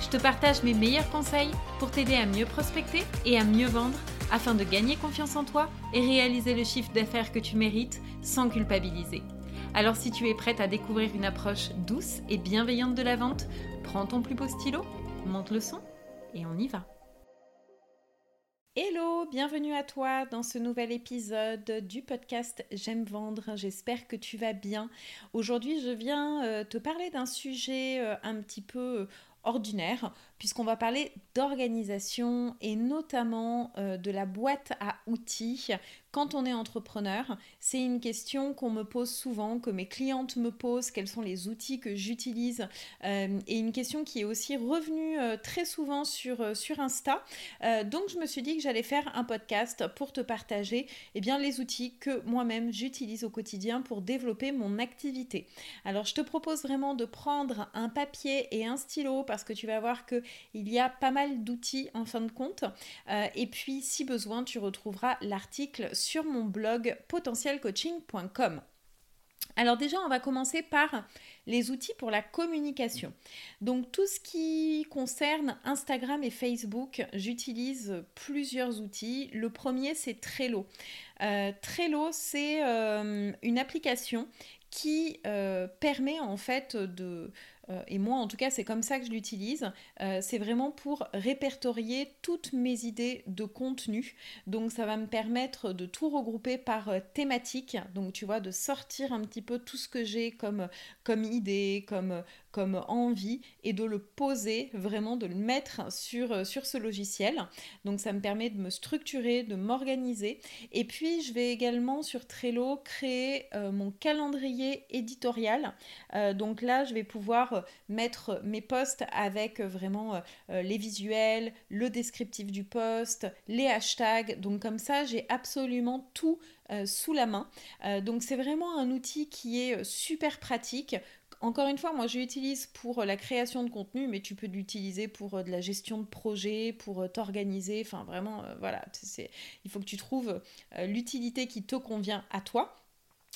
Je te partage mes meilleurs conseils pour t'aider à mieux prospecter et à mieux vendre afin de gagner confiance en toi et réaliser le chiffre d'affaires que tu mérites sans culpabiliser. Alors si tu es prête à découvrir une approche douce et bienveillante de la vente, prends ton plus beau stylo, monte le son et on y va. Hello, bienvenue à toi dans ce nouvel épisode du podcast J'aime vendre. J'espère que tu vas bien. Aujourd'hui, je viens euh, te parler d'un sujet euh, un petit peu ordinaire, puisqu'on va parler d'organisation et notamment euh, de la boîte à outils quand on est entrepreneur. C'est une question qu'on me pose souvent, que mes clientes me posent, quels sont les outils que j'utilise, euh, et une question qui est aussi revenue euh, très souvent sur, Insta. donc je me suis dit que j'allais faire un podcast pour te partager eh bien, les outils que moi-même j'utilise au quotidien pour développer mon activité. Alors je te propose vraiment de prendre un papier et un stylo parce que tu vas voir qu'il y a pas mal d'outils en fin de compte. Euh, et puis, si besoin, tu retrouveras l'article sur mon blog potentielcoaching.com. Alors déjà, on va commencer par les outils pour la communication. Donc tout ce qui concerne Instagram et Facebook, j'utilise plusieurs outils. Le premier, c'est Trello. Euh, Trello, c'est euh, une application qui permet en fait de et moi en tout cas c'est comme ça que je l'utilise, euh, c'est vraiment pour répertorier toutes mes idées de contenu. Donc ça va me permettre de tout regrouper par euh, thématique, donc tu vois, de sortir un petit peu tout ce que j'ai comme, comme idée, comme, comme envie et de le poser, vraiment de le mettre sur, euh, sur ce logiciel. Donc ça me permet de me structurer, de m'organiser. Et puis je vais également sur Trello créer euh, mon calendrier éditorial. Euh, donc là, je vais pouvoir mettre mes posts avec vraiment les visuels, le descriptif du post, les hashtags. Donc comme ça, j'ai absolument tout sous la main. donc c'est vraiment un outil qui est super pratique encore une fois, moi je l'utilise pour euh, la création de contenu, mais tu peux l'utiliser pour euh, de la gestion de projet, pour euh, t'organiser. Enfin, vraiment, voilà, il faut que tu trouves l'utilité qui te convient à toi.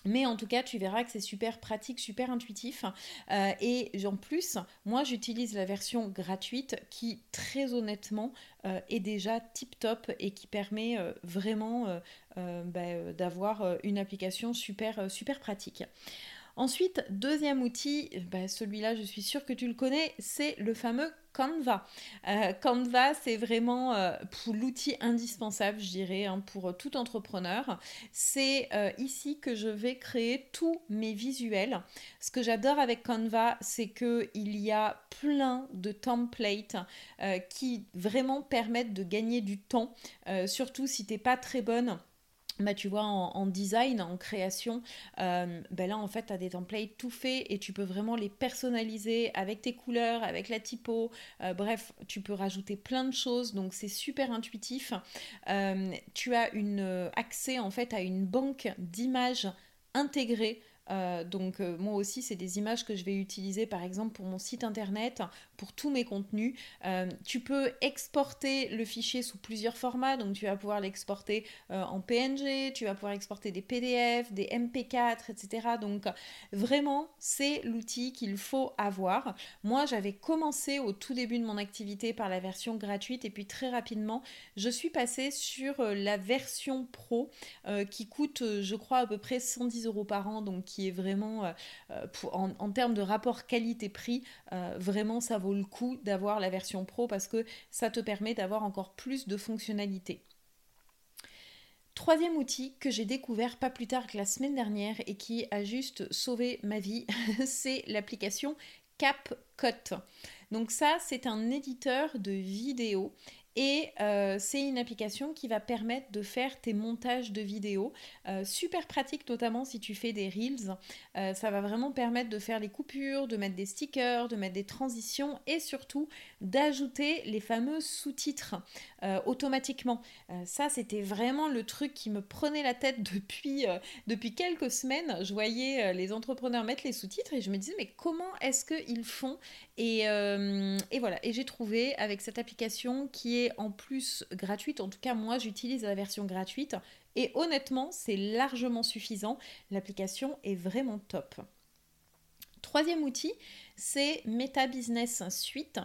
Mais en tout cas, tu verras que c'est super pratique, super intuitif. et en plus, moi, j'utilise la version gratuite qui, très honnêtement, est déjà tip top et qui permet vraiment bah, d'avoir une application super, super pratique. Ensuite, deuxième outil, bah, celui-là je suis sûre que tu le connais, c'est le fameux Canva. Euh, Canva, c'est vraiment euh, l'outil indispensable, je dirais, hein, pour tout entrepreneur. C'est euh, ici que je vais créer tous mes visuels. Ce que j'adore avec Canva, c'est qu'il y a plein de templates qui vraiment permettent de gagner du temps, surtout si tu n'es pas très bonne bah, tu vois, en, design, en création, euh, ben là, en fait, tu as des templates tout faits et tu peux vraiment les personnaliser avec tes couleurs, avec la typo. Euh, bref, tu peux rajouter plein de choses, donc c'est super intuitif. Euh, tu as accès, en fait, à une banque d'images intégrées euh, donc euh, moi aussi, c'est des images que je vais utiliser par exemple pour mon site internet, pour tous mes contenus. Euh, tu peux exporter le fichier sous plusieurs formats, donc tu vas pouvoir l'exporter en PNG, tu vas pouvoir exporter des PDF, des MP4, etc. Donc vraiment, c'est l'outil qu'il faut avoir. Moi, j'avais commencé au tout début de mon activité par la version gratuite et puis très rapidement, je suis passée sur la version pro qui coûte, je crois, à peu près 110 euros par an, donc qui est vraiment, euh, euh, en, termes de rapport qualité-prix, euh, vraiment ça vaut le coup d'avoir la version pro parce que ça te permet d'avoir encore plus de fonctionnalités. Troisième outil que j'ai découvert pas plus tard que la semaine dernière et qui a juste sauvé ma vie, c'est l'application CapCut. Donc ça, c'est un éditeur de vidéos Et euh, c'est une application qui va permettre de faire tes montages de vidéos. Euh, super pratique, notamment si tu fais des reels. Euh, ça va vraiment permettre de faire les coupures, de mettre des stickers, de mettre des transitions et surtout d'ajouter les fameux sous-titres automatiquement. ça, c'était vraiment le truc qui me prenait la tête depuis, depuis quelques semaines. Je voyais les entrepreneurs mettre les sous-titres et je me disais, mais comment est-ce qu'ils font? Et, et voilà. Et j'ai trouvé avec cette application qui est en plus gratuite. En tout cas, moi, j'utilise la version gratuite. Et honnêtement, c'est largement suffisant. L'application est vraiment top. Troisième outil, c'est Meta Business Suite.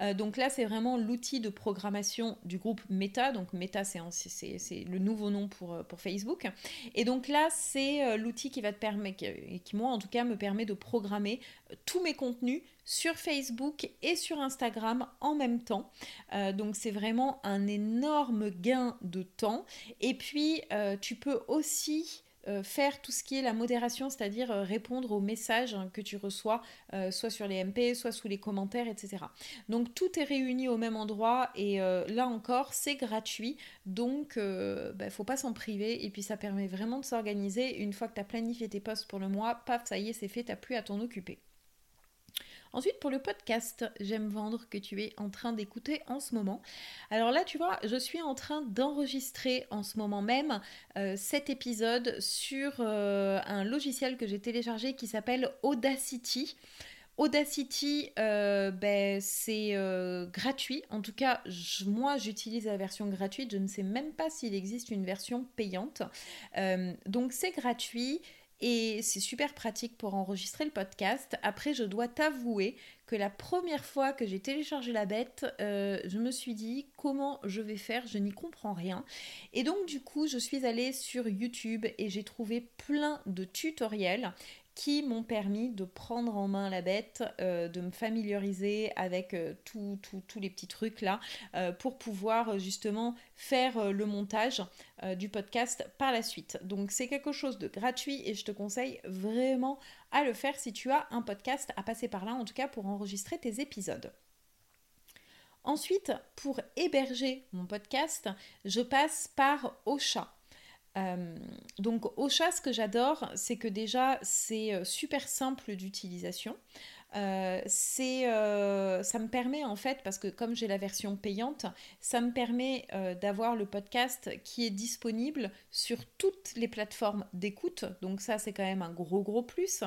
Euh, donc là, c'est vraiment l'outil de programmation du groupe Meta. Donc Meta, c'est le nouveau nom pour, euh, pour Facebook. Et donc là, c'est euh, l'outil qui va te permettre, et qui moi en tout cas me permet de programmer tous mes contenus sur Facebook et sur Instagram en même temps. donc c'est vraiment un énorme gain de temps. Et puis, tu peux aussi euh, faire tout ce qui est la modération, c'est-à-dire euh, répondre aux messages que tu reçois, euh, soit sur les MP, soit sous les commentaires, etc. Donc tout est réuni au même endroit et là encore, c'est gratuit, donc il ne bah, faut pas s'en priver et puis ça permet vraiment de s'organiser. Une fois que tu as planifié tes postes pour le mois, paf, ça y est, c'est fait, tu n'as plus à t'en occuper. Ensuite, pour le podcast J'aime vendre que tu es en train d'écouter en ce moment. Alors là, tu vois, je suis en train d'enregistrer en ce moment même euh, cet épisode sur euh, un logiciel que j'ai téléchargé qui s'appelle Audacity. Audacity, euh, ben, c'est gratuit. En tout cas, moi, j'utilise la version gratuite. Je ne sais même pas s'il existe une version payante. donc, c'est gratuit. Et c'est super pratique pour enregistrer le podcast. Après, je dois t'avouer que la première fois que j'ai téléchargé la bête, euh, je me suis dit comment je vais faire, je n'y comprends rien. Et donc du coup, je suis allée sur YouTube et j'ai trouvé plein de tutoriels qui m'ont permis de prendre en main la bête, euh, de me familiariser avec euh, tous les petits trucs là, euh, pour pouvoir justement faire le montage du podcast par la suite. Donc c'est quelque chose de gratuit et je te conseille vraiment à le faire si tu as un podcast à passer par là, en tout cas pour enregistrer tes épisodes. Ensuite, pour héberger mon podcast, je passe par Ocha. Euh, donc Ocha, ce que j'adore, c'est que déjà c'est euh, super simple d'utilisation. Euh, c'est, euh, ça me permet en fait, parce que comme j'ai la version payante, ça me permet d'avoir le podcast qui est disponible sur toutes les plateformes d'écoute. Donc ça, c'est quand même un gros gros plus.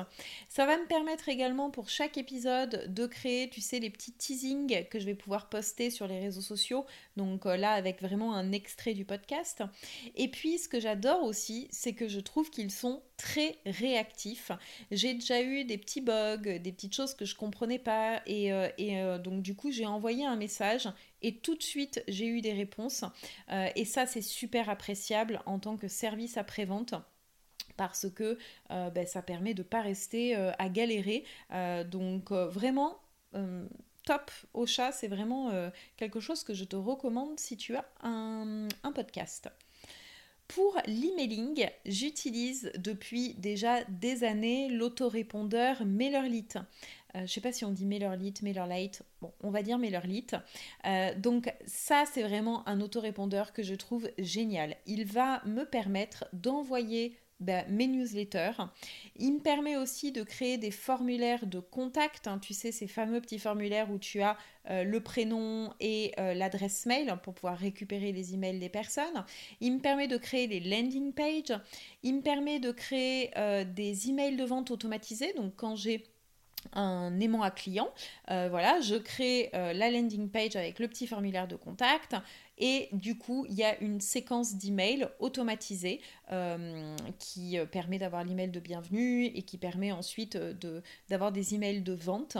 Ça va me permettre également pour chaque épisode de créer, tu sais, les petits teasings que je vais pouvoir poster sur les réseaux sociaux. Donc là, avec vraiment un extrait du podcast. Et puis, ce que j'adore aussi, c'est que je trouve qu'ils sont très réactifs. J'ai déjà eu des petits bugs, des petites choses que je comprenais pas et, euh, euh, donc du coup j'ai envoyé un message et tout de suite j'ai eu des réponses euh, et ça c'est super appréciable en tant que service après-vente parce que ben, ça permet de ne pas rester à galérer. donc vraiment top au chat, c'est vraiment quelque chose que je te recommande si tu as un, un podcast. Pour l'emailing, j'utilise depuis déjà des années l'autorépondeur MailerLite. Euh, je ne sais pas si on dit MailerLite, MailerLite, bon, on va dire MailerLite. Euh, donc ça, c'est vraiment un autorépondeur que je trouve génial. Il va me permettre d'envoyer ben, mes newsletters. Il me permet aussi de créer des formulaires de contact, hein. tu sais, ces fameux petits formulaires où tu as euh, le prénom et euh, l'adresse mail pour pouvoir récupérer les emails des personnes. Il me permet de créer des landing pages. Il me permet de créer euh, des emails de vente automatisés. Donc quand j'ai un aimant à client. voilà, je crée la landing page avec le petit formulaire de contact. Et du coup, il y a une séquence d'emails automatisée euh, qui euh, permet d'avoir l'email de bienvenue et qui permet ensuite euh, de, d'avoir des emails de vente.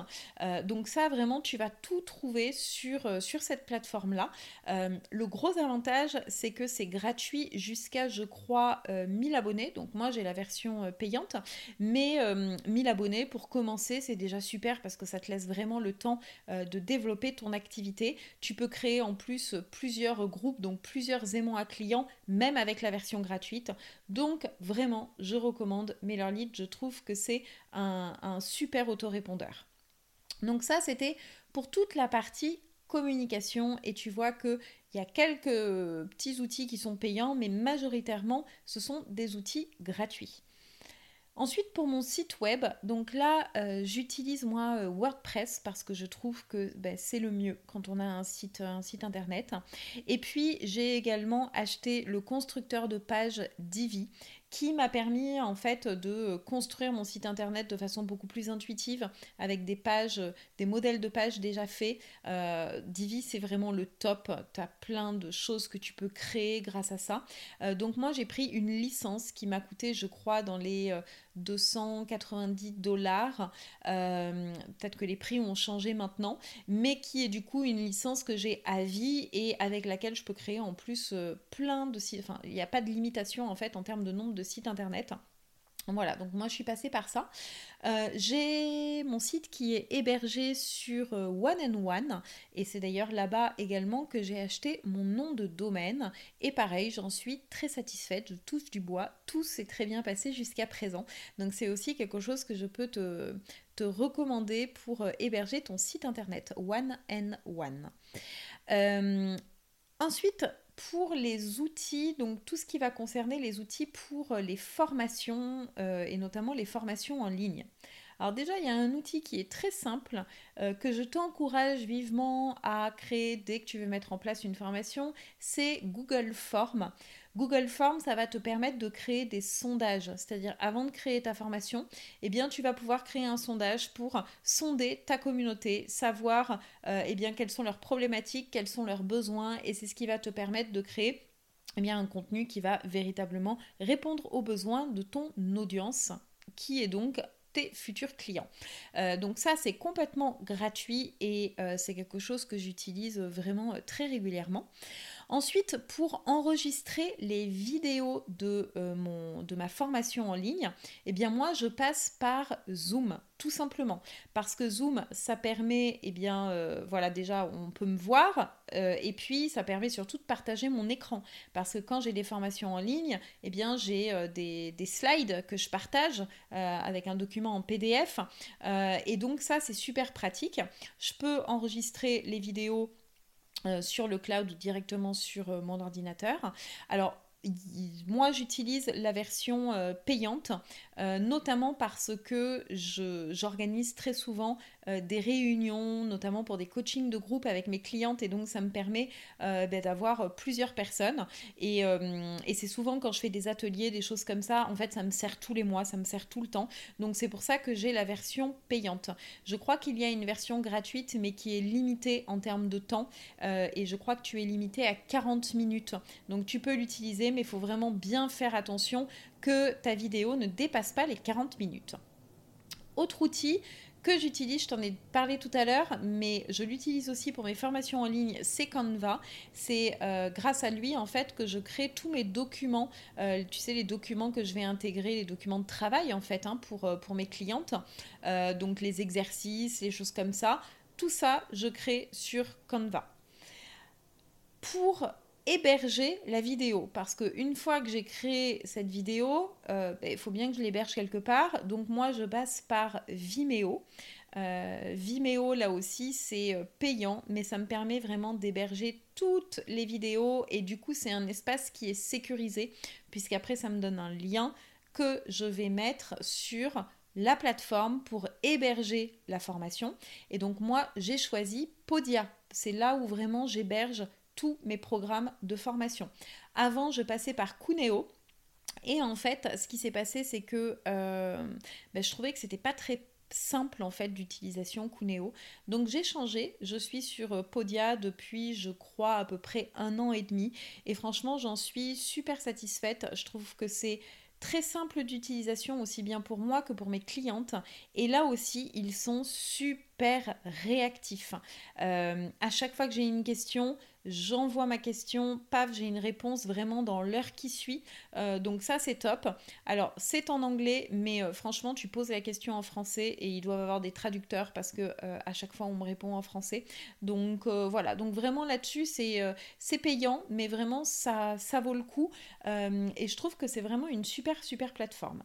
donc ça, vraiment, tu vas tout trouver sur, sur cette plateforme-là. le gros avantage, c'est que c'est gratuit jusqu'à, je crois, 1000 abonnés. Donc moi, j'ai la version payante. Mais 1000 abonnés, pour commencer, c'est déjà super parce que ça te laisse vraiment le temps de développer ton activité. Tu peux créer en plus plusieurs groupes, donc plusieurs aimants à clients, même avec la version gratuite. Donc vraiment, je recommande MailerLite, je trouve que c'est un, un super autorépondeur. Donc ça, c'était pour toute la partie communication et tu vois qu'il y a quelques petits outils qui sont payants, mais majoritairement, ce sont des outils gratuits. Ensuite, pour mon site web, donc là, euh, j'utilise moi euh, WordPress parce que je trouve que ben, c'est le mieux quand on a un site, un site internet. Et puis, j'ai également acheté le constructeur de page Divi qui m'a permis en fait de construire mon site internet de façon beaucoup plus intuitive avec des pages, des modèles de pages déjà faits. Euh, Divi c'est vraiment le top, tu as plein de choses que tu peux créer grâce à ça. Euh, donc moi j'ai pris une licence qui m'a coûté je crois dans les 290 euh, dollars. Peut-être que les prix ont changé maintenant, mais qui est du coup une licence que j'ai à vie et avec laquelle je peux créer en plus plein de sites. Enfin il n'y a pas de limitation en fait en termes de nombre de site internet. Voilà, donc moi je suis passée par ça. Euh, j'ai mon site qui est hébergé sur euh, One and One et c'est d'ailleurs là-bas également que j'ai acheté mon nom de domaine. Et pareil, j'en suis très satisfaite, je touche du bois, tout s'est très bien passé jusqu'à présent. Donc c'est aussi quelque chose que je peux te, te recommander pour euh, héberger ton site internet One and One. ensuite, pour les outils, donc tout ce qui va concerner les outils pour euh, les formations euh, et notamment les formations en ligne. Alors déjà, il y a un outil qui est très simple euh, que je t'encourage vivement à créer dès que tu veux mettre en place une formation, c'est Google Form. Google Forms, ça va te permettre de créer des sondages. C'est-à-dire, avant de créer ta formation, eh bien, tu vas pouvoir créer un sondage pour sonder ta communauté, savoir euh, eh bien, quelles sont leurs problématiques, quels sont leurs besoins, et c'est ce qui va te permettre de créer eh un contenu qui va véritablement répondre aux besoins de ton audience, qui est donc tes futurs clients. Euh, donc ça, c'est complètement gratuit et euh, c'est quelque chose que j'utilise vraiment très régulièrement. Ensuite, pour enregistrer les vidéos de, euh, mon, de ma formation en ligne, eh bien moi, je passe par Zoom, tout simplement. Parce que Zoom, ça permet, eh bien, euh, voilà, déjà, on peut me voir, euh, et puis ça permet surtout de partager mon écran. Parce que quand j'ai des formations en ligne, eh bien, j'ai des, des, slides que je partage avec un document en PDF. et donc ça, c'est super pratique. Je peux enregistrer les vidéos sur le cloud ou directement sur euh, mon ordinateur. Alors, moi j'utilise la version euh, payante, notamment parce que j'organise très souvent euh, des réunions, notamment pour des coachings de groupe avec mes clientes, et donc ça me permet euh, ben, d'avoir plusieurs personnes. Et, euh, et c'est souvent quand je fais des ateliers, des choses comme ça, en fait, ça me sert tous les mois, ça me sert tout le temps. Donc c'est pour ça que j'ai la version payante. Je crois qu'il y a une version gratuite, mais qui est limitée en termes de temps, et je crois que tu es limité à 40 minutes. Donc tu peux l'utiliser, mais il faut vraiment bien faire attention que ta vidéo ne dépasse pas les 40 minutes. Autre outil, que j'utilise, je t'en ai parlé tout à l'heure, mais je l'utilise aussi pour mes formations en ligne, c'est Canva. C'est euh, grâce à lui en fait que je crée tous mes documents, euh, tu sais les documents que je vais intégrer, les documents de travail en fait hein, pour, euh, pour mes clientes, donc les exercices, les choses comme ça. Tout ça, je crée sur Canva. Pour héberger la vidéo parce que une fois que j'ai créé cette vidéo, euh, ben, il faut bien que je l'héberge quelque part. Donc moi, je passe par Vimeo. Euh, Vimeo, là aussi, c'est euh, payant, mais ça me permet vraiment d'héberger toutes les vidéos et du coup, c'est un espace qui est sécurisé puisqu'après, ça me donne un lien que je vais mettre sur la plateforme pour héberger la formation. Et donc moi, j'ai choisi Podia. C'est là où vraiment j'héberge tous mes programmes de formation. Avant, je passais par Cuneo. Et en fait, ce qui s'est passé, c'est que euh, ben, je trouvais que c'était pas très simple en fait d'utilisation Cuneo. Donc j'ai changé, je suis sur euh, Podia depuis je crois à peu près un an et demi et franchement j'en suis super satisfaite. Je trouve que c'est très simple d'utilisation aussi bien pour moi que pour mes clientes et là aussi ils sont super réactifs. Euh, à chaque fois que j'ai une question, j'envoie ma question, paf, j'ai une réponse vraiment dans l'heure qui suit. Euh, donc ça, c'est top. Alors, c'est en anglais, mais euh, franchement, tu poses la question en français et ils doivent avoir des traducteurs parce que à chaque fois, on me répond en français. Donc voilà, donc vraiment là-dessus, c'est c'est payant, mais vraiment, ça, ça vaut le coup. et je trouve que c'est vraiment une super, super plateforme.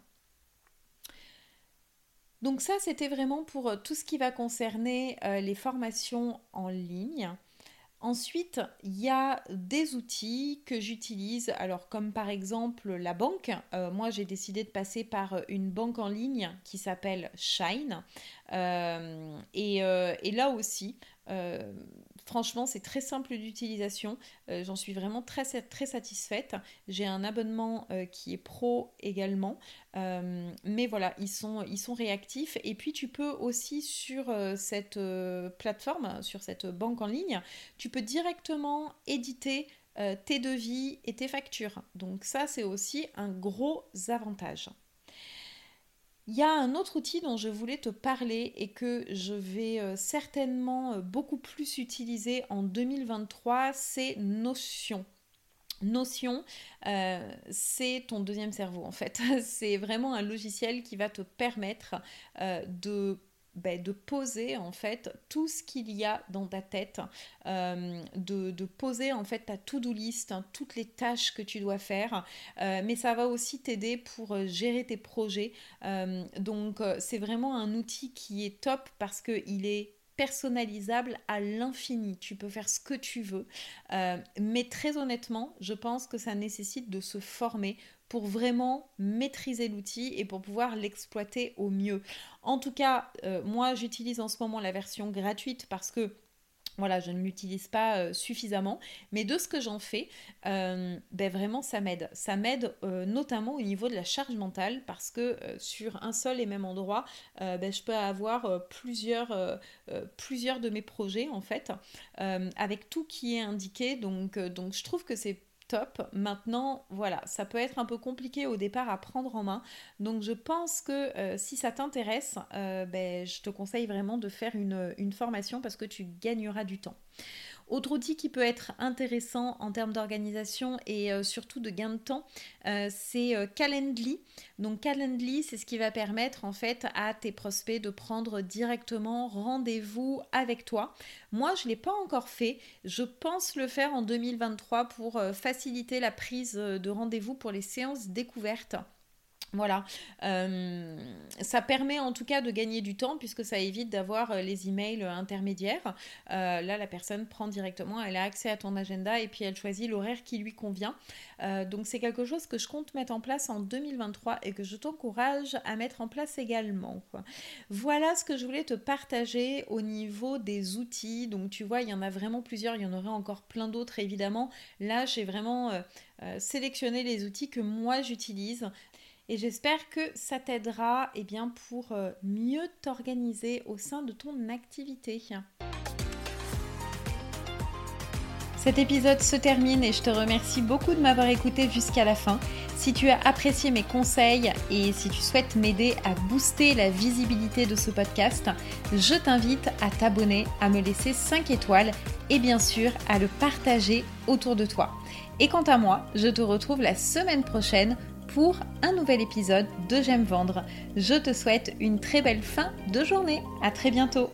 Donc ça, c'était vraiment pour tout ce qui va concerner les formations en ligne. Ensuite, il y a des outils que j'utilise, alors comme par exemple la banque. Euh, moi, j'ai décidé de passer par une banque en ligne qui s'appelle Shine. Euh, et, euh, et, là aussi, Franchement, c'est très simple d'utilisation. Euh, j'en suis vraiment très, très satisfaite. J'ai un abonnement euh, qui est pro également. Euh, mais voilà, ils sont, ils sont réactifs. Et puis, tu peux aussi sur cette plateforme, sur cette banque en ligne, tu peux directement éditer tes devis et tes factures. Donc ça, c'est aussi un gros avantage. Il y a un autre outil dont je voulais te parler et que je vais euh, certainement euh, beaucoup plus utiliser en 2023, c'est Notion. Notion, euh, c'est ton deuxième cerveau en fait. c'est vraiment un logiciel qui va te permettre de ben, de poser en fait tout ce qu'il y a dans ta tête, euh, de, poser en fait ta to-do list, hein, toutes les tâches que tu dois faire, euh, mais ça va aussi t'aider pour euh, gérer tes projets. donc c'est vraiment un outil qui est top parce qu'il est personnalisable à l'infini. Tu peux faire ce que tu veux. mais très honnêtement, je pense que ça nécessite de se former pour vraiment maîtriser l'outil et pour pouvoir l'exploiter au mieux. En tout cas, euh, moi j'utilise en ce moment la version gratuite parce que voilà, je ne l'utilise pas euh, suffisamment, mais de ce que j'en fais, euh, ben vraiment ça m'aide. Ça m'aide notamment au niveau de la charge mentale parce que sur un seul et même endroit, ben, je peux avoir plusieurs, plusieurs de mes projets en fait, avec tout qui est indiqué. Donc, donc je trouve que c'est Maintenant, voilà, ça peut être un peu compliqué au départ à prendre en main. Donc je pense que euh, si ça t'intéresse, euh, ben, je te conseille vraiment de faire une formation parce que tu gagneras du temps. Autre outil qui peut être intéressant en termes d'organisation et euh, surtout de gain de temps, euh, c'est euh, Calendly. Donc Calendly, c'est ce qui va permettre en fait à tes prospects de prendre directement rendez-vous avec toi. Moi, je ne l'ai pas encore fait. Je pense le faire en 2023 pour faciliter la prise de rendez-vous pour les séances découvertes. Voilà, euh, ça permet en tout cas de gagner du temps puisque ça évite d'avoir euh, les emails intermédiaires. Euh, là, la personne prend directement, elle a accès à ton agenda et puis elle choisit l'horaire qui lui convient. donc c'est quelque chose que je compte mettre en place en 2023 et que je t'encourage à mettre en place également. Voilà ce que je voulais te partager au niveau des outils. Donc tu vois, il y en a vraiment plusieurs, il y en aurait encore plein d'autres évidemment. Là, j'ai vraiment... sélectionné les outils que moi j'utilise et j'espère que ça t'aidera eh bien, pour euh, mieux t'organiser au sein de ton activité. Cet épisode se termine et je te remercie beaucoup de m'avoir écouté jusqu'à la fin. Si tu as apprécié mes conseils et si tu souhaites m'aider à booster la visibilité de ce podcast, je t'invite à t'abonner, à me laisser 5 étoiles et bien sûr à le partager autour de toi. Et quant à moi, je te retrouve la semaine prochaine pour un nouvel épisode de J'aime vendre. Je te souhaite une très belle fin de journée. À très bientôt.